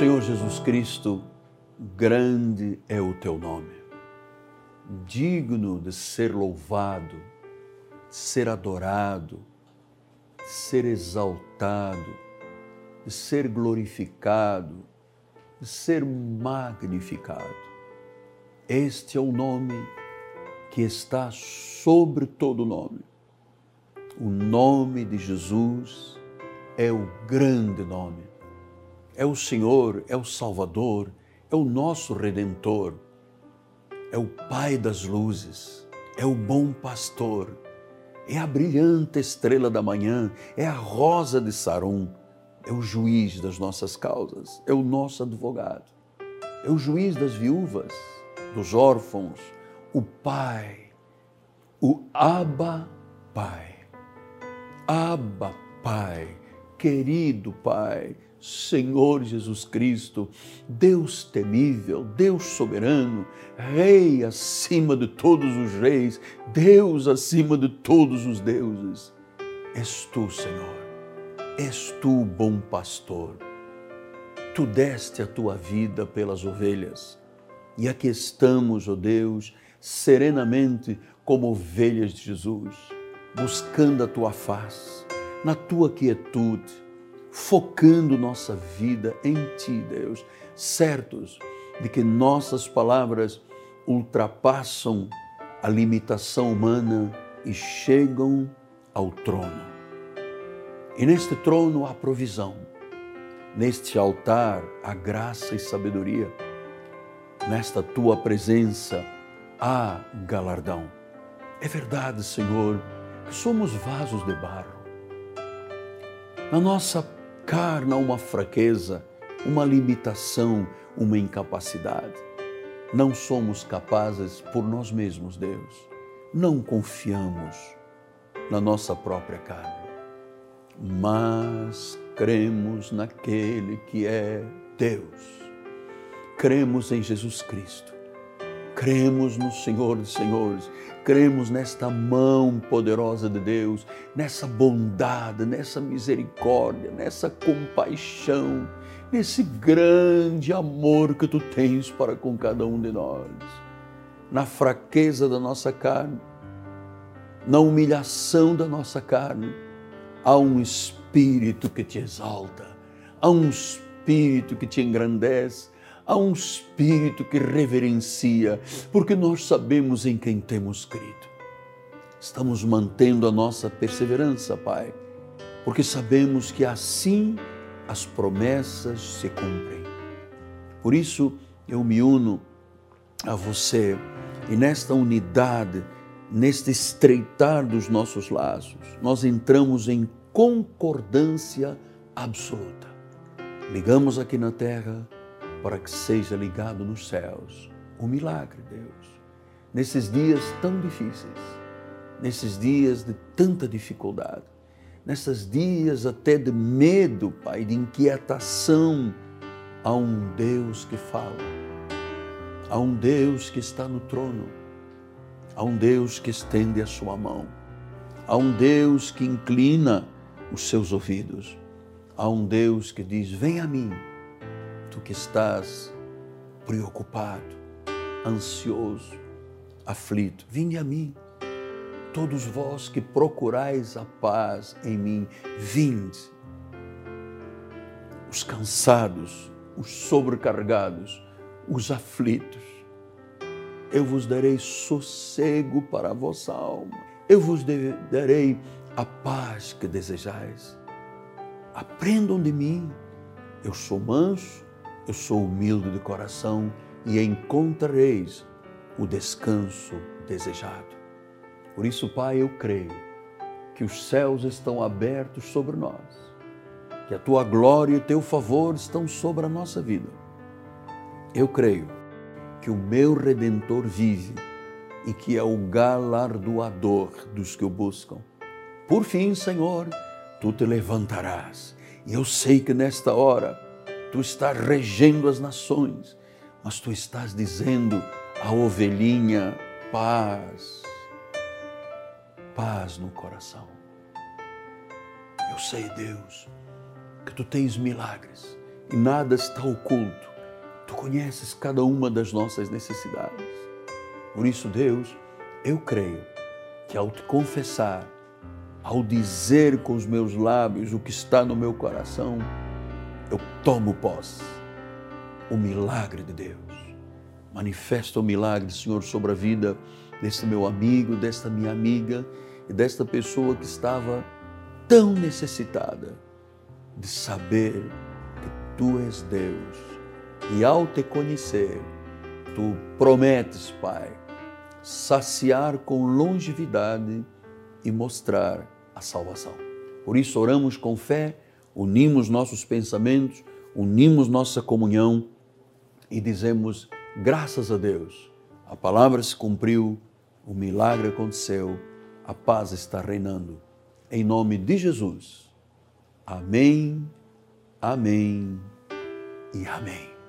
Senhor Jesus Cristo, grande é o teu nome, digno de ser louvado, de ser adorado, de ser exaltado, de ser glorificado, de ser magnificado. Este é o nome que está sobre todo nome. O nome de Jesus é o grande nome. É o Senhor, é o Salvador, é o nosso Redentor, é o Pai das luzes, é o bom pastor, é a brilhante estrela da manhã, é a rosa de Sarum, é o juiz das nossas causas, é o nosso advogado, é o juiz das viúvas, dos órfãos, o Pai, o Abba Pai. Abba Pai, querido Pai, Senhor Jesus Cristo, Deus temível, Deus soberano, Rei acima de todos os reis, Deus acima de todos os deuses. És tu, Senhor, és tu, bom pastor. Tu deste a tua vida pelas ovelhas e aqui estamos, ó oh Deus, serenamente como ovelhas de Jesus, buscando a tua face, na tua quietude, focando nossa vida em ti, Deus, certos de que nossas palavras ultrapassam a limitação humana e chegam ao trono. E neste trono há provisão, neste altar há graça e sabedoria nesta tua presença há galardão. É verdade, Senhor, que somos vasos de barro. Na nossa há uma fraqueza, uma limitação, uma incapacidade. Não somos capazes por nós mesmos, Deus. Não confiamos na nossa própria carne, mas cremos naquele que é Deus cremos em Jesus Cristo, cremos no Senhor dos Senhores, cremos nesta mão poderosa de Deus, nessa bondade, nessa misericórdia, nessa compaixão, nesse grande amor que tu tens para com cada um de nós. Na fraqueza da nossa carne, na humilhação da nossa carne, há um Espírito que te exalta, há um Espírito que te engrandece, há um espírito que reverencia, porque nós sabemos em quem temos crido. Estamos mantendo a nossa perseverança, Pai, porque sabemos que assim as promessas se cumprem. Por isso, eu me uno a você e nesta unidade, neste estreitar dos nossos laços, nós entramos em concordância absoluta. Ligamos aqui na terra para que seja ligado nos céus. O milagre, Deus. Nesses dias tão difíceis, nesses dias de tanta dificuldade, nesses dias até de medo, Pai, de inquietação, há um Deus que fala, há um Deus que está no trono, há um Deus que estende a sua mão, há um Deus que inclina os seus ouvidos, há um Deus que diz: Vem a mim tu que estás preocupado, ansioso, aflito, vinde a mim. Todos vós que procurais a paz em mim, vinde. Os cansados, os sobrecarregados, os aflitos, eu vos darei sossego para a vossa alma. Eu vos darei a paz que desejais. Aprendam de mim. Eu sou manso eu sou humilde de coração e encontrareis o descanso desejado. Por isso, Pai, eu creio que os céus estão abertos sobre nós, que a tua glória e o teu favor estão sobre a nossa vida. Eu creio que o meu redentor vive e que é o galardoador dos que o buscam. Por fim, Senhor, tu te levantarás. E eu sei que nesta hora tu estás regendo as nações, mas tu estás dizendo à ovelhinha: paz, paz no coração. Eu sei, Deus, que tu tens milagres e nada está oculto. Tu conheces cada uma das nossas necessidades. Por isso, Deus, eu creio que ao te confessar, ao dizer com os meus lábios o que está no meu coração, eu tomo posse. O milagre de Deus. Manifesta o milagre, Senhor, sobre a vida deste meu amigo, desta minha amiga e desta pessoa que estava tão necessitada de saber que tu és Deus. E ao te conhecer, tu prometes, Pai, saciar com longevidade e mostrar a salvação. Por isso oramos com fé, unimos nossos pensamentos, unimos nossa comunhão e dizemos graças a Deus. A palavra se cumpriu, o milagre aconteceu, a paz está reinando. Em nome de Jesus. Amém, amém e amém.